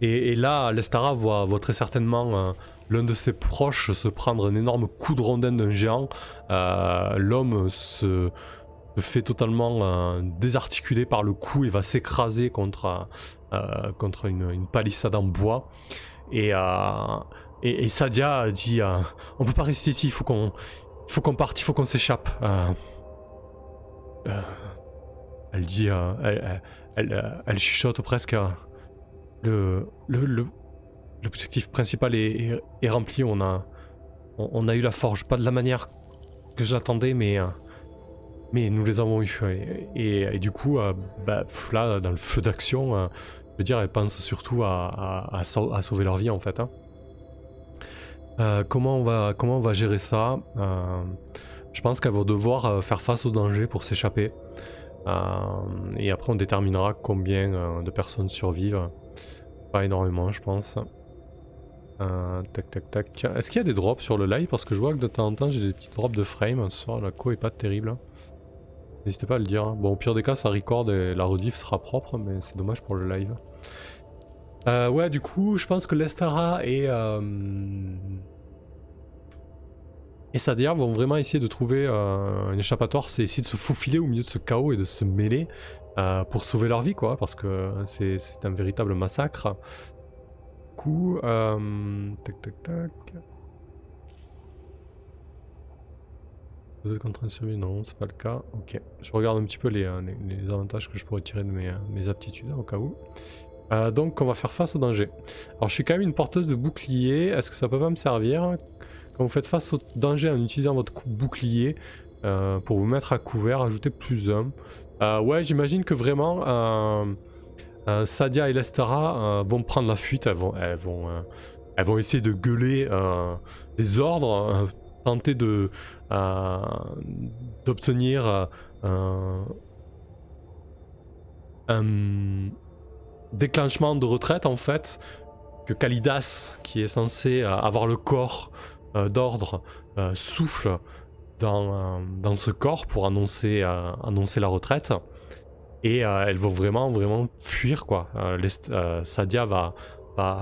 Et, là, l'Estara voit, très certainement l'un de ses proches se prendre un énorme coup de rondin d'un géant. Euh, l'homme se, fait totalement euh, désarticuler par le coup et va s'écraser contre, euh, contre une, palissade en bois. Et, et, Sadia dit On peut pas rester ici, il faut qu'on parte, il faut qu'on s'échappe. elle dit elle, elle, elle, chuchote presque le, le l'objectif principal est, rempli. On a, on, a eu la forge, pas de la manière que j'attendais, mais, euh, mais nous les avons eu. Et, du coup, euh, bah, là, dans le feu d'action, euh, je veux dire, elles pensent surtout à, sauver leur vie en fait. Hein. comment, on va, comment on va gérer ça Je pense qu'elles vont devoir faire face au danger pour s'échapper. et après, on déterminera combien de personnes survivent. Pas énormément, je pense. Euh, tac tac tac. Est-ce qu'il y a des drops sur le live? Parce que je vois que de temps en temps j'ai des petits drops de frame. La co est pas terrible. N'hésitez pas à le dire. Bon au pire des cas ça record et la rediff sera propre mais c'est dommage pour le live. Euh, ouais du coup je pense que l'Estara est... Euh, et Sadia vont vraiment essayer de trouver un échappatoire, c'est essayer de se faufiler au milieu de ce chaos et de se mêler pour sauver leur vie, quoi, parce que c'est un véritable massacre. Coup, tac tac tac. Vous êtes contraint de survie Non, c'est pas le cas. Ok. Je regarde un petit peu les, les, avantages que je pourrais tirer de mes, mes aptitudes au cas où. Euh, donc on va faire face au danger. Alors je suis quand même une porteuse de bouclier. Est-ce que ça peut pas me servir Quand vous faites face au danger en utilisant votre bouclier euh, pour vous mettre à couvert, ajouter plus un? Euh, ouais, j'imagine que vraiment Sadia et Lestara vont prendre la fuite. Elles vont, elles vont essayer de gueuler des ordres, tenter de d'obtenir un déclenchement de retraite en fait que Kalidas, qui est censé euh, avoir le corps euh, d'ordre, euh, souffle dans, ce corps pour annoncer la retraite. Et elle va vraiment, vraiment fuir quoi. Sadia va,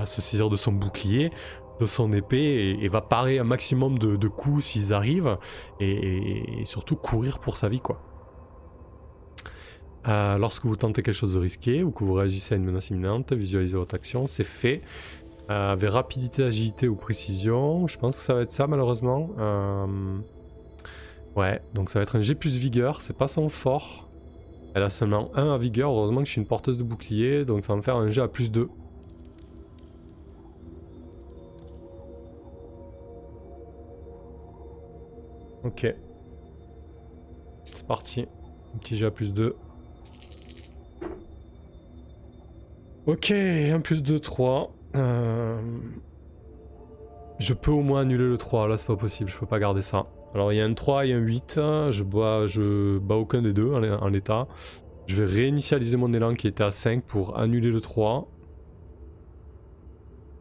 se saisir de son bouclier, de son épée et, va parer un maximum de, coups s'ils arrivent et, surtout courir pour sa vie quoi. Euh, lorsque vous tentez quelque chose de risqué ou que vous réagissez à une menace imminente, visualisez votre action, c'est fait. Euh, avec rapidité, agilité ou précision, je pense que ça va être ça malheureusement. Euh, ouais, donc ça va être un G plus vigueur, c'est pas son fort. Elle a seulement 1 à vigueur, heureusement que je suis une porteuse de bouclier, donc ça va me faire un G à plus 2. Ok. C'est parti. Un petit G à plus 2. Ok, 1 plus 2, 3. Euh, je peux au moins annuler le 3, là c'est pas possible, je peux pas garder ça. Alors il y a un 3 et un 8, je bats, je bats aucun des deux en l'état. Je vais réinitialiser mon élan qui était à 5 pour annuler le 3.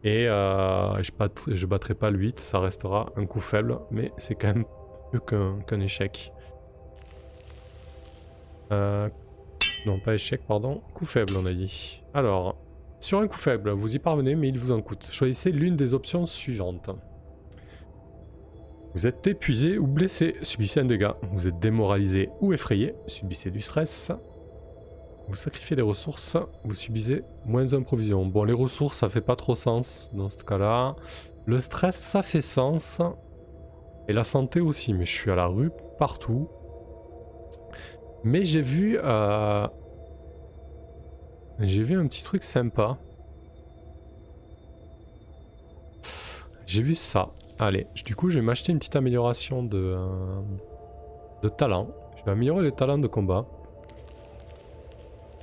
Et euh, je, battrai, je battrai pas le 8, ça restera un coup faible, mais c'est quand même mieux qu'un échec. Euh, non, pas échec, pardon. Coup faible, on a dit. Alors, sur un coup faible, vous y parvenez, mais il vous en coûte. Choisissez l'une des options suivantes. Vous êtes épuisé ou blessé, subissez un dégât. Vous êtes démoralisé ou effrayé, subissez du stress. Vous sacrifiez des ressources, vous subissez moins un provision. Bon, les ressources, ça fait pas trop sens dans ce cas-là. Le stress, ça fait sens. Et la santé aussi, mais je suis à la rue partout. Mais j'ai vu... Euh, j'ai vu un petit truc sympa. J'ai vu ça. Allez, du coup je vais m'acheter une petite amélioration de, euh, de talent. Je vais améliorer les talents de combat.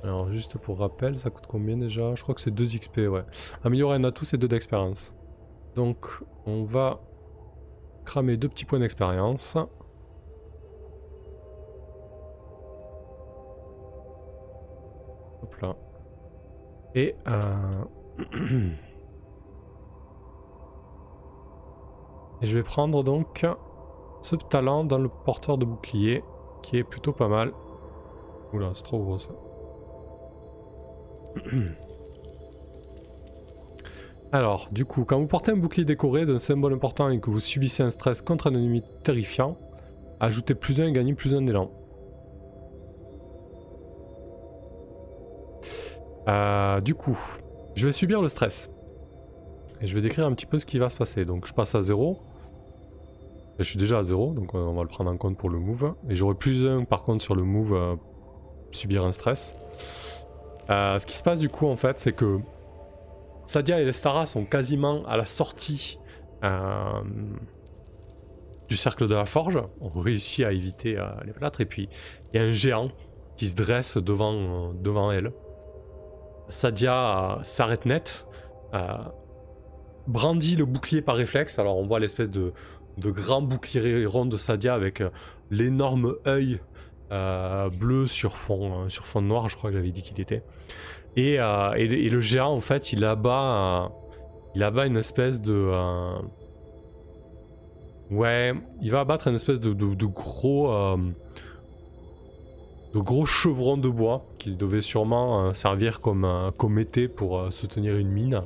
Alors juste pour rappel, ça coûte combien déjà? Je crois que c'est 2 XP, ouais. Améliorer un atout, c'est 2 d'expérience. Donc on va cramer deux petits points d'expérience. Et... Euh... *clears throat* Et je vais prendre donc ce talent dans le porteur de bouclier, qui est plutôt pas mal. Oula, c'est trop gros ça. *clears throat* Alors, du coup, quand vous portez un bouclier décoré d'un symbole important et que vous subissez un stress contre un ennemi terrifiant, ajoutez plus un et gagnez plus un d'élan. Euh, du coup, je vais subir le stress. Et je vais décrire un petit peu ce qui va se passer. Donc je passe à 0. Je suis déjà à 0, donc on va le prendre en compte pour le move. Et j'aurai plus 1 par contre sur le move euh, subir un stress. Euh, ce qui se passe du coup en fait, c'est que Sadia et Lestara sont quasiment à la sortie du cercle de la forge. On réussit à éviter les plâtres. Et puis il y a un géant qui se dresse devant, devant elle. Sadia euh, s'arrête net, euh, brandit le bouclier par réflexe. Alors on voit l'espèce de, grand bouclier rond de Sadia avec euh, l'énorme œil bleu sur fond, sur fond noir, je crois que j'avais dit qu'il était. Et, le géant, en fait, il abat, il abat une espèce de... ouais, il va abattre une espèce de, de gros de gros chevrons de bois qui devaient sûrement euh, servir comme, euh, été pour euh, soutenir une mine.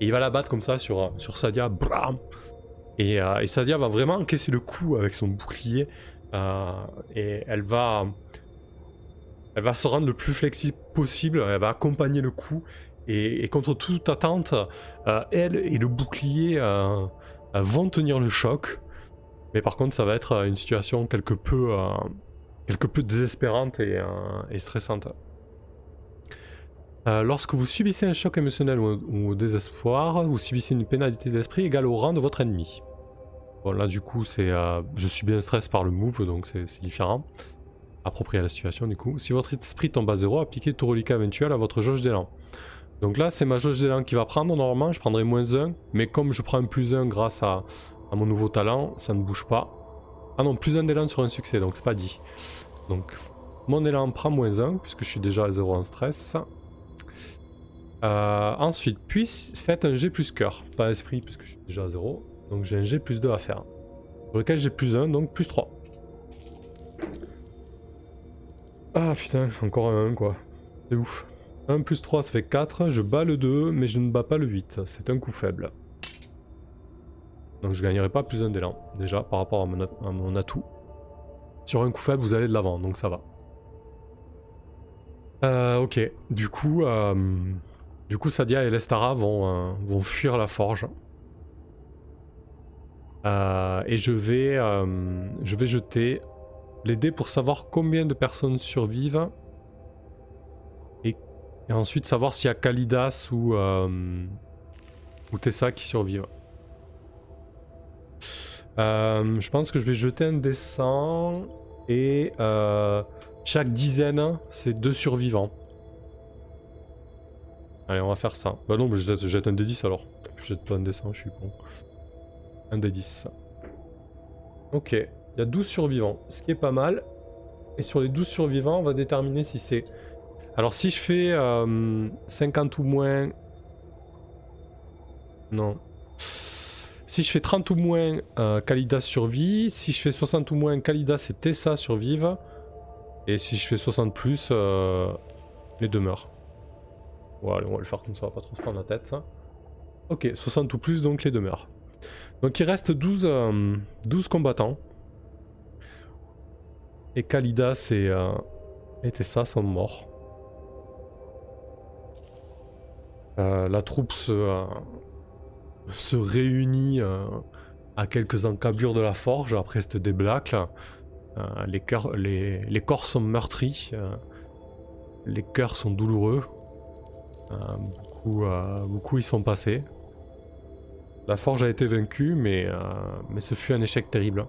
Et il va la battre comme ça sur, sur Sadia. Bram Et, et, Sadia va vraiment encaisser le coup avec son bouclier. et elle va, se rendre le plus flexible possible. Elle va accompagner le coup. Et, contre toute attente, elle et le bouclier vont tenir le choc. Mais par contre, ça va être une situation quelque peu, désespérante et stressante. Euh, lorsque vous subissez un choc émotionnel ou, au désespoir, vous subissez une pénalité d'esprit égale au rang de votre ennemi. Bon là du coup c'est, euh, je suis bien stress par le move donc c'est différent. Approprié à la situation du coup. Si votre esprit tombe à zéro, appliquez tout reliquat éventuel à votre jauge d'élan. Donc là c'est ma jauge d'élan qui va prendre normalement, je prendrai moins 1, mais comme je prends un plus 1 grâce à, à mon nouveau talent, ça ne bouge pas. Ah non, plus 1 d'élan sur un succès, donc c'est pas dit. Donc mon élan prend moins 1 puisque je suis déjà à 0 en stress. Euh, ensuite, puis faites un G plus cœur, pas esprit puisque je suis déjà à 0. Donc j'ai un G plus 2 à faire. Pour lequel j'ai plus 1, donc plus 3. Ah putain, encore un 1 quoi. C'est ouf. 1 plus 3 ça fait 4, je bats le 2 mais je ne bats pas le 8, c'est un coup faible. Donc je gagnerai pas plus 1 d'élan, déjà par rapport à mon, atout. Sur un coup faible vous allez de l'avant, donc ça va. Euh, ok, du coup... Euh, du coup, Sadia et Lestara vont, euh, fuir la forge. Euh, et je vais, euh, je vais jeter les dés pour savoir combien de personnes survivent. Et, ensuite savoir s'il y a Kalidas ou, ou Tessa qui survivent. je pense que je vais jeter un dessin et chaque dizaine, c'est deux survivants. Allez, on va faire ça. Bah non, mais je jette, un D10 alors. Je jette pas un D100, je suis con. Un D10. Ok, il y a 12 survivants, ce qui est pas mal. Et sur les 12 survivants, on va déterminer si c'est... Alors si je fais 50 euh, ou moins... Non. Si je fais 30 ou moins, euh, Kalidas survit. Si je fais 60 ou moins, Kalidas et Tessa survivent. Et si je fais 60 plus, euh, les deux meurent. Voilà, on va le faire comme ça, on va pas trop se prendre la tête. Ça. Ok, 60 ou plus, donc les demeures. Donc il reste 12, 12 euh, combattants. Et Kalidas et, euh, et Tessa sont morts. Euh, la troupe se, se réunit à quelques encablures de la forge après cette débâcle. les, les, les, corps sont meurtris. les cœurs sont douloureux. Euh, beaucoup, euh, beaucoup y sont passés. La forge a été vaincue, mais, euh, mais ce fut un échec terrible.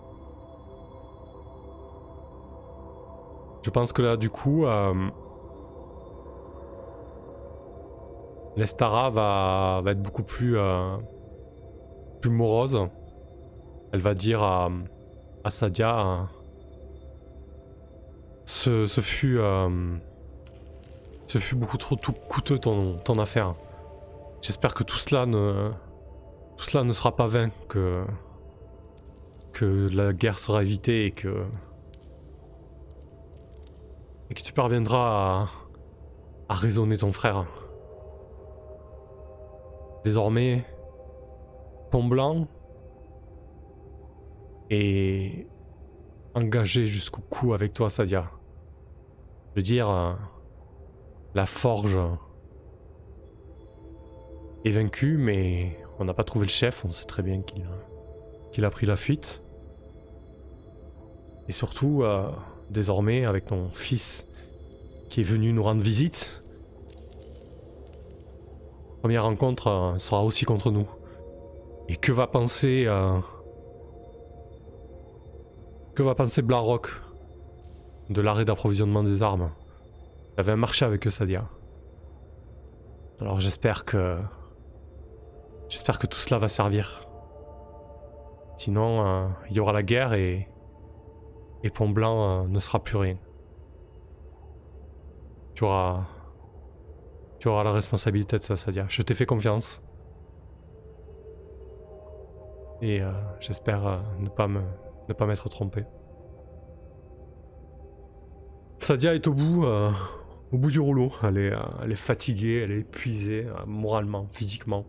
Je pense que là, du coup, l'Estara va, va, être beaucoup plus, plus morose. Elle va dire à, à Sadia ce, ce fut ce fut beaucoup trop tout coûteux ton, affaire. J'espère que tout cela ne. Tout cela ne sera pas vain, que. que la guerre sera évitée et que. et que tu parviendras à. à raisonner ton frère. Désormais, Pont Blanc est engagé jusqu'au cou avec toi, Sadia. Je veux dire, la forge est vaincue, mais on n'a pas trouvé le chef, on sait très bien qu'il a pris la fuite. Et surtout, euh, désormais, avec ton fils qui est venu nous rendre visite, première rencontre euh, sera aussi contre nous. Et que va penser... Euh, que va penser Blarock de l'arrêt d'approvisionnement des armes? J'avais un marché avec eux, Sadia. Alors j'espère que... J'espère que tout cela va servir. Sinon, euh, il y aura la guerre et... Et Pont Blanc euh, ne sera plus rien. Tu auras... Tu auras la responsabilité de ça, Sadia. Je t'ai fait confiance. Et euh, j'espère ne pas me ne pas m'être trompé. Sadia est au bout, au bout du rouleau. Elle est, euh, fatiguée, elle est épuisée, euh, moralement, physiquement.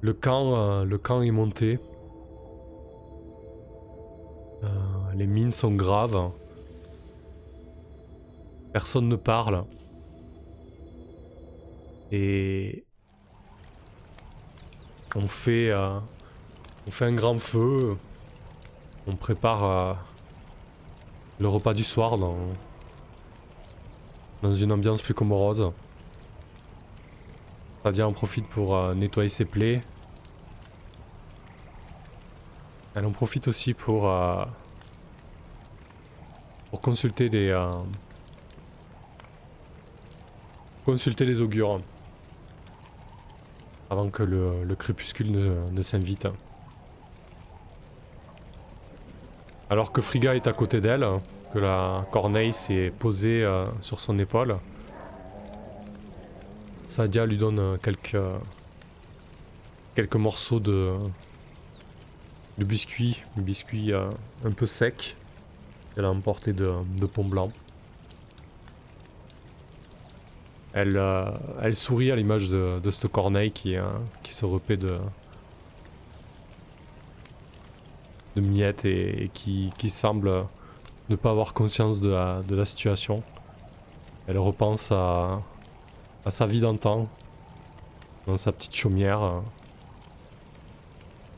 Le camp, euh, le camp est monté. Les mines sont graves. Personne ne parle. Et on fait, un grand feu. On prépare le repas du soir dans une ambiance plus comorose. Sadia en profite pour euh, nettoyer ses plaies. Elle en profite aussi pour, pour consulter les, consulter les augures avant que le, crépuscule ne, s'invite. Alors que Friga est à côté d'elle, que la corneille s'est posée euh, sur son épaule, Sadia lui donne quelques, quelques morceaux de, de biscuit, un biscuit euh, un peu sec qu'elle a emporté de, de pont blanc. Elle, euh, elle sourit à l'image de, cette corneille qui, euh, qui se repaît de, de miettes et, qui, qui, semble ne pas avoir conscience de la, de la situation. Elle repense à, sa vie d'antan, dans sa petite chaumière, euh,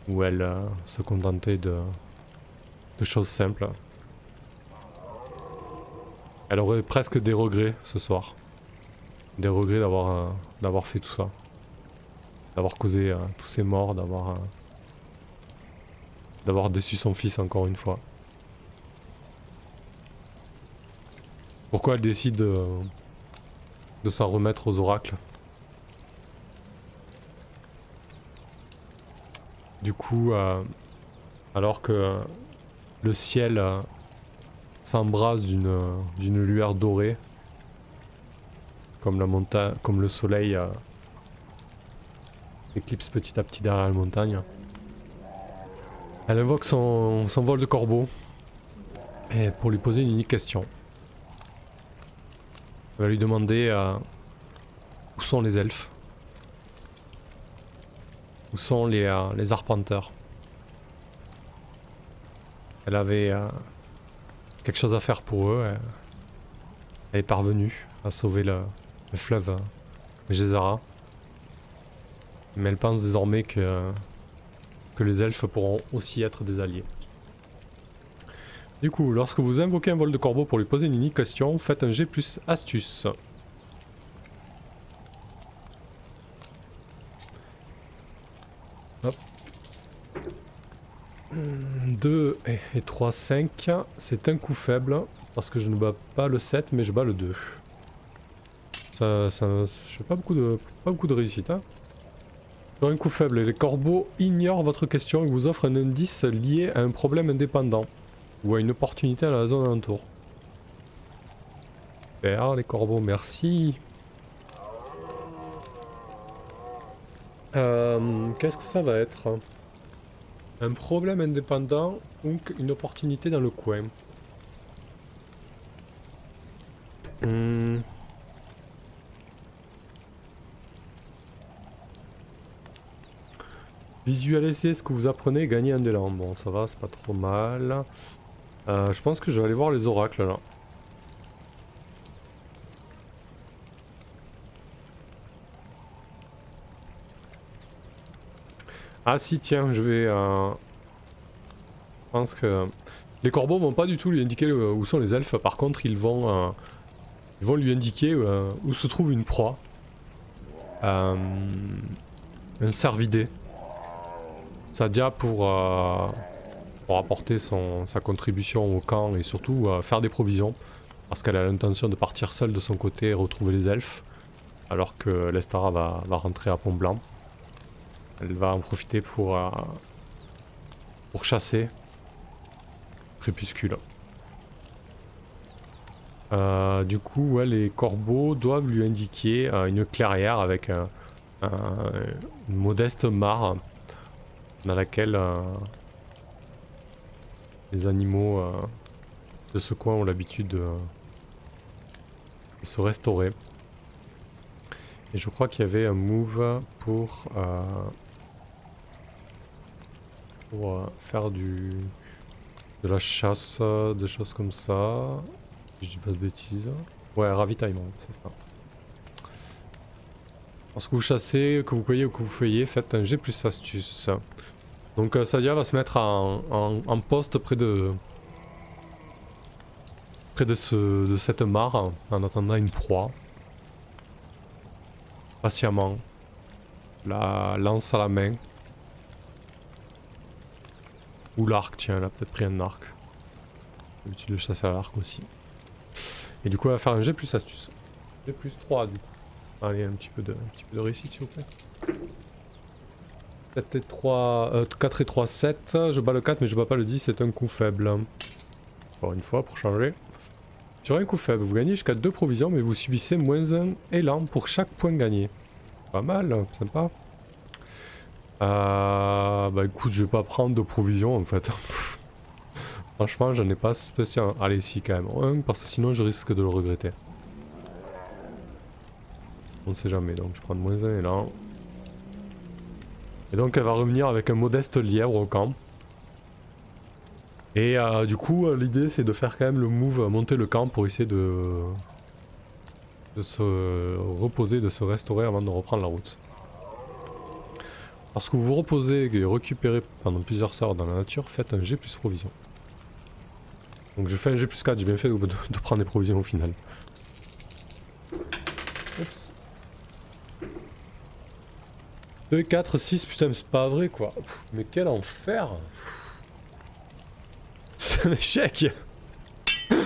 où elle se contentait de, choses simples. Elle aurait presque des regrets ce soir des regrets d'avoir euh, d'avoir fait tout ça. D'avoir causé euh, tous ces morts, d'avoir euh, d'avoir déçu son fils encore une fois. Pourquoi elle décide de, de s'en remettre aux oracles? Du coup, alors que le ciel s'embrase d'une lueur dorée, comme la montagne, comme le soleil euh, éclipse petit à petit derrière la montagne. Elle invoque son, vol de corbeau pour lui poser une unique question. Elle va lui demander euh, où sont les elfes? Où sont les, euh, arpenteurs? Elle avait quelque chose à faire pour eux. Elle est parvenue à sauver le, le fleuve Gézara. Mais elle pense désormais que les elfes pourront aussi être des alliés. Du coup, lorsque vous invoquez un vol de corbeau pour lui poser une unique question, faites un G plus astuce. Hop. 2 et 3, 5. C'est un coup faible parce que je ne bats pas le 7 mais je bats le 2. Ça, je pas beaucoup de, pas beaucoup de réussite. Hein. un coup faible, les corbeaux ignorent votre question et vous offrent un indice lié à un problème indépendant ou à une opportunité à la zone alentour. Super, les corbeaux, merci. Euh, Qu'est-ce que ça va être? Un problème indépendant ou une opportunité dans le coin hmm. Visualisez ce que vous apprenez et gagnez un élan. Bon, ça va, c'est pas trop mal. Euh, je pense que je vais aller voir les oracles là. Ah si, tiens, je vais... Euh, je pense que... Les corbeaux vont pas du tout lui indiquer euh, où sont les elfes. Par contre, ils vont, ils vont lui indiquer où se trouve une proie. un cervidé. Sadia pour, euh, pour apporter son, sa contribution au camp et surtout euh, faire des provisions. Parce qu'elle a l'intention de partir seule de son côté et retrouver les elfes. Alors que l'Estara va, va, rentrer à Pont Blanc. Elle va en profiter pour, euh, pour chasser Crépuscule. du coup, les corbeaux doivent lui indiquer une clairière avec un, une modeste mare dans laquelle euh, les animaux euh, de ce coin ont l'habitude de, se restaurer. Et je crois qu'il y avait un move pour, euh, pour faire du, De la chasse, des choses comme ça. Je dis pas de bêtises. Ouais, ravitaillement, c'est ça. Lorsque vous chassez, que vous cueillez ou que vous feuillez, faites un G plus astuce. Donc euh, Sadia va se mettre en, poste près de près de, ce, de cette mare en attendant une proie. Patiemment. La lance à la main. Ou l'arc, tiens, elle a peut-être pris un arc. L'habitude de chasser à l'arc aussi. Et du coup, elle va faire un G plus astuce. G plus 3 du coup. Allez, un petit peu de, un petit peu de s'il vous plaît. 4 et 3, euh, 4 et 3, 7. Je bats le 4 mais je bats pas le 10, c'est un coup faible. Encore une fois pour changer. Sur un coup faible, vous gagnez jusqu'à 2 provisions mais vous subissez moins 1 élan pour chaque point gagné. Pas mal, sympa. Euh, bah écoute, je vais pas prendre de provisions en fait. *laughs* Franchement, j'en ai pas spécial. Allez, si quand même. Un, parce que sinon je risque de le regretter. On sait jamais, donc je prends moins 1 élan. Et donc elle va revenir avec un modeste lièvre au camp. Et euh, du coup, euh, l'idée c'est de faire quand même le move, monter le camp pour essayer de, se reposer, de se restaurer avant de reprendre la route. Lorsque vous vous reposez et récupérez pendant plusieurs heures dans la nature, faites un G plus provision. Donc je fais un G plus 4, j'ai bien fait de prendre des provisions au final. 2, 4, 6, putain, c'est pas vrai quoi. mais quel enfer *laughs* C'est un échec *laughs*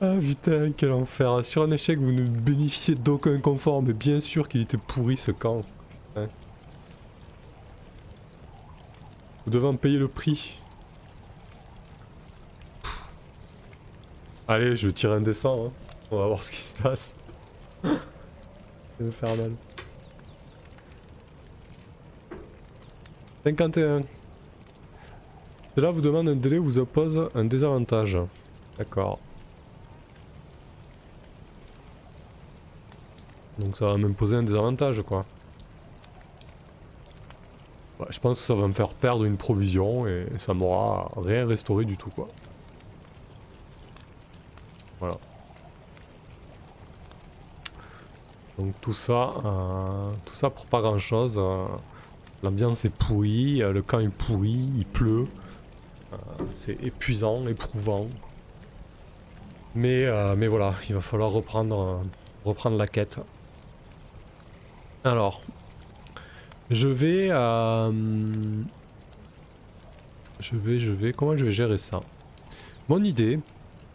Ah putain, quel enfer. Sur un échec, vous ne bénéficiez d'aucun confort, mais bien sûr qu'il était pourri ce camp. Vous devez en payer le prix. Allez, je tire un descend. Hein. On va voir ce qui se passe. *laughs* Faire mal. 51. Cela vous demande un délai vous oppose un désavantage. D'accord. Donc ça va m'imposer un désavantage quoi. je pense que ça va me faire perdre une provision et ça m'aura rien restauré du tout quoi. Voilà. Donc tout ça, euh, tout ça pour pas grand chose. Euh, l'ambiance est pourrie, euh, le camp est pourri, il pleut. c'est épuisant, éprouvant. Mais, voilà, il va falloir reprendre, reprendre la quête. Alors, je vais, je vais, je vais, comment je vais gérer ça? Mon idée,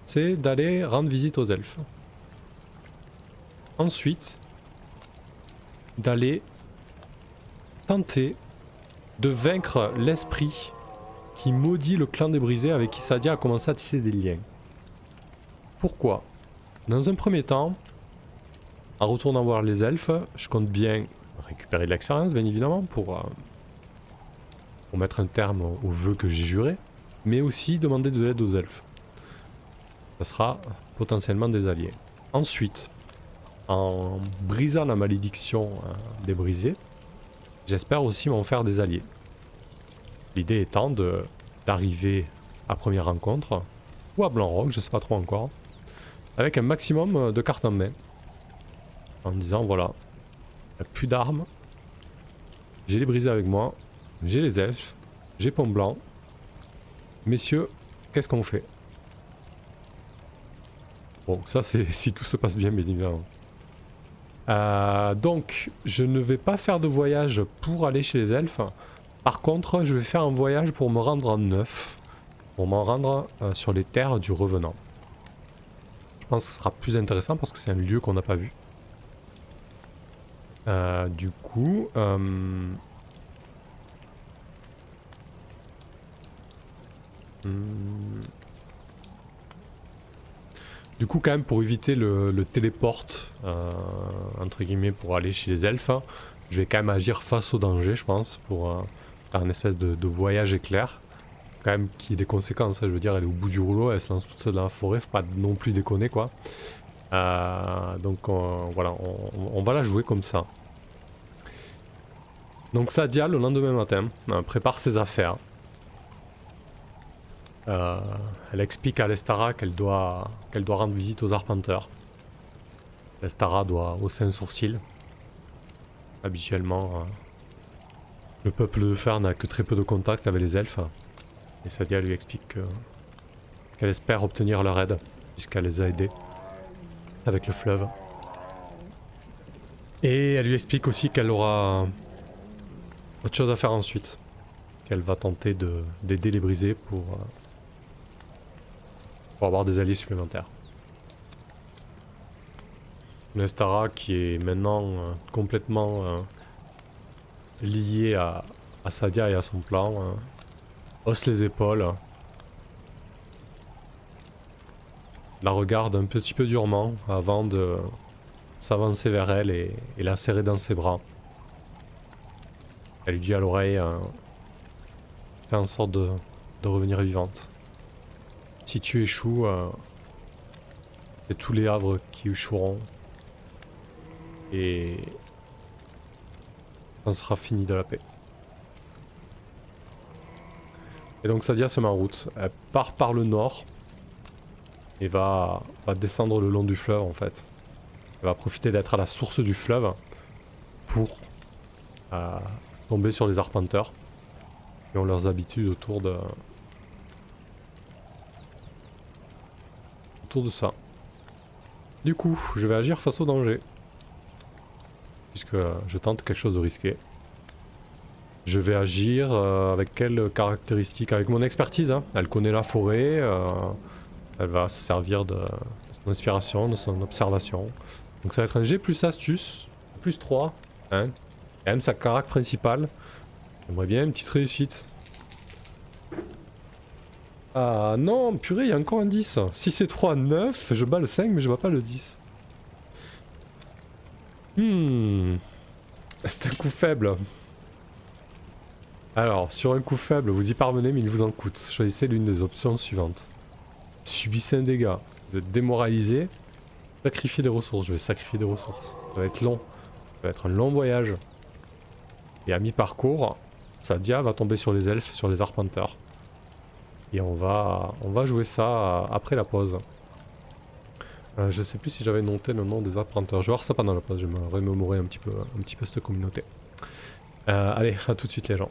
c'est d'aller rendre visite aux elfes. Ensuite, d'aller tenter de vaincre l'esprit qui maudit le clan des brisés avec qui Sadia a commencé à tisser des liens. Pourquoi? Dans un premier temps, en retournant voir les elfes, je compte bien récupérer de l'expérience, bien évidemment, pour, euh, mettre un terme au vœu que j'ai juré, mais aussi demander de l'aide aux elfes. Ça sera potentiellement des alliés. Ensuite, en brisant la malédiction euh, des brisés, j'espère aussi m'en faire des alliés. L'idée étant d'arriver à première rencontre, ou à Blanc-Rock, je sais pas trop encore, avec un maximum de cartes en main. En disant voilà, a plus d'armes, j'ai les brisés avec moi, j'ai les elfes, j'ai Pont Blanc. Messieurs, qu'est-ce qu'on fait? Bon, ça c'est *laughs* si tout se passe bien, bien évidemment. Euh, donc, je ne vais pas faire de voyage pour aller chez les elfes. Par contre, je vais faire un voyage pour me rendre en neuf. Pour m'en rendre euh, sur les terres du revenant. Je pense que ce sera plus intéressant parce que c'est un lieu qu'on n'a pas vu. Euh, du coup... Hmm, du coup, quand même, pour éviter le, téléporte, euh, entre guillemets, pour aller chez les elfes, je vais quand même agir face au danger, je pense, pour euh, faire une espèce de, voyage éclair. Quand même, qui ait des conséquences, hein, je veux dire, elle est au bout du rouleau, elle se lance toute seule dans la forêt, faut pas non plus déconner, quoi. Euh, donc, voilà, on, va la jouer comme ça. Donc, Sadia, le lendemain matin, prépare ses affaires. Euh, elle explique à Lestara qu'elle doit, qu'elle doit rendre visite aux arpenteurs. Lestara doit hausser un sourcil. Habituellement, euh, le peuple de fer n'a que très peu de contact avec les elfes. Et Sadia lui explique qu'elle espère obtenir leur aide, puisqu'elle les a aidés avec le fleuve. Et elle lui explique aussi qu'elle aura autre chose à faire ensuite. Qu'elle va tenter d'aider les brisés pour, euh, pour avoir des alliés supplémentaires. Nestara qui est maintenant euh, complètement euh, lié à, à, Sadia et à son plan, hausse les épaules, la regarde un petit peu durement avant de s'avancer vers elle et, la serrer dans ses bras. Elle lui dit à l'oreille euh, Fais en sorte de, revenir vivante. Si tu échoues, euh, c'est tous les havres qui échoueront. Et on sera fini de la paix. Et donc Sadia se met en route. Elle part par le nord et va, va descendre le long du fleuve en fait. Elle va profiter d'être à la source du fleuve pour euh, tomber sur les arpenteurs qui ont leurs habitudes autour de de ça. Du coup, je vais agir face au danger. Puisque je tente quelque chose de risqué. Je vais agir euh, avec quelles caractéristiques Avec mon expertise. Hein. Elle connaît la forêt. Euh, elle va se servir de son inspiration, de son observation. Donc ça va être un G plus astuce, plus 3. Hein. Quand même sa carac principale. J'aimerais bien une petite réussite. Ah non, purée, il y a encore un 10. 6 et 3, 9. Je bats le 5, mais je vois pas le 10. Hmm. C'est un coup faible. Alors, sur un coup faible, vous y parvenez, mais il vous en coûte. Choisissez l'une des options suivantes. Subissez un dégât. Vous êtes démoralisé. Sacrifier des ressources, je vais sacrifier des ressources. Ça va être long. Ça va être un long voyage. Et à mi-parcours, Sadia va tomber sur les elfes, sur les arpenteurs. Et on va, on va jouer ça après la pause. Euh, je sais plus si j'avais noté le nom des arpenteurs. Je vais voir ça pendant la pause, je vais me remémorer un petit peu, un petit peu cette communauté. Euh, allez, à tout de suite les gens.